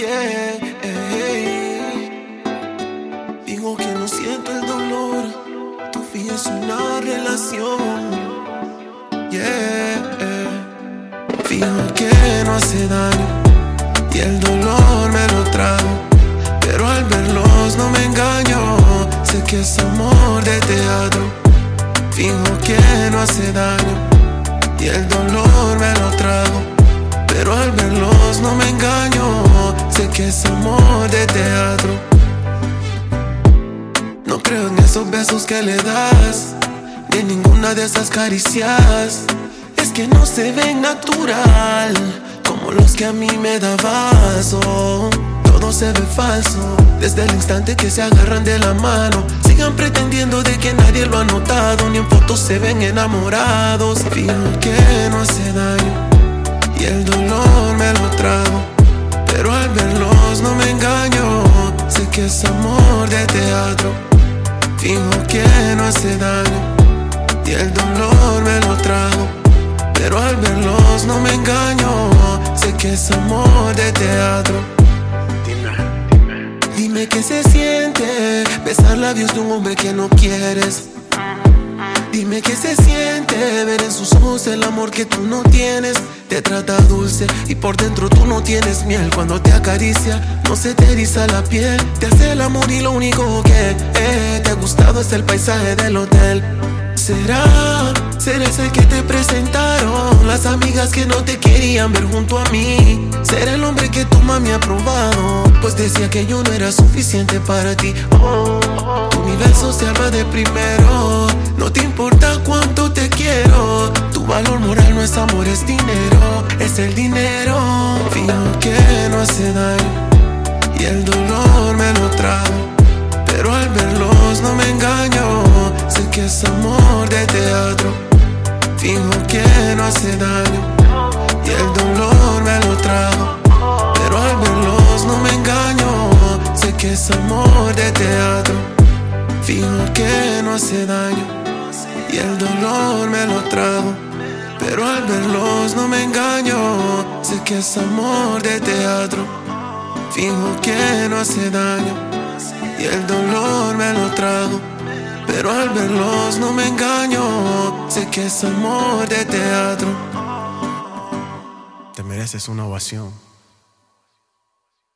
yeah. Que no siento el dolor, tu fin es una relación, yeah. Fijo que no hace daño y el dolor me lo trago, pero al verlos no me engaño, sé que es amor de teatro. Fijo que no hace daño y el dolor me lo trago, pero al verlos no me que es amor de teatro. No creo en esos besos que le das, ni en ninguna de esas caricias. Es que no se ven natural, como los que a mí me dabas. Todo se ve falso, desde el instante que se agarran de la mano. Sigan pretendiendo de que nadie lo ha notado, ni en fotos se ven enamorados. Fijo que no hace daño, que es amor de teatro. Fijo que no hace daño, y el dolor me lo trago. Pero al verlos no me engaño, sé que es amor de teatro. Dime, dime. Dime qué se siente besar labios de un hombre que no quieres. Dime qué se siente ver en sus ojos el amor que tú no tienes. Te trata dulce y por dentro tú no tienes miel. Cuando te acaricia, no se te eriza la piel. Te hace el amor y lo único que eh, te ha gustado es el paisaje del hotel. ¿Será? ¿Será ese que te presentaron? Las amigas que no te querían ver junto a mí. ¿Será el hombre que tu mami ha probado? Pues decía que yo no era suficiente para ti. Oh, tu universo se arma de primero. No te importa cuánto te quiero. Tu valor moral no es amor, es dinero. Es el dinero. Fijo que no hace daño. Y el dolor me lo trago. Pero al verlos no me engaño. Sé que es amor de teatro. Fijo que no hace daño. Y el dolor me lo trago. Pero al verlos no me engaño. Sé que es amor de teatro. Fijo que no hace daño. Y el dolor me lo trago. Pero al verlos no me engaño. Sé que es amor de teatro. Fijo que no hace daño. Y el dolor me lo trago. Pero al verlos no me engaño. Sé que es amor de teatro. Te mereces una ovación.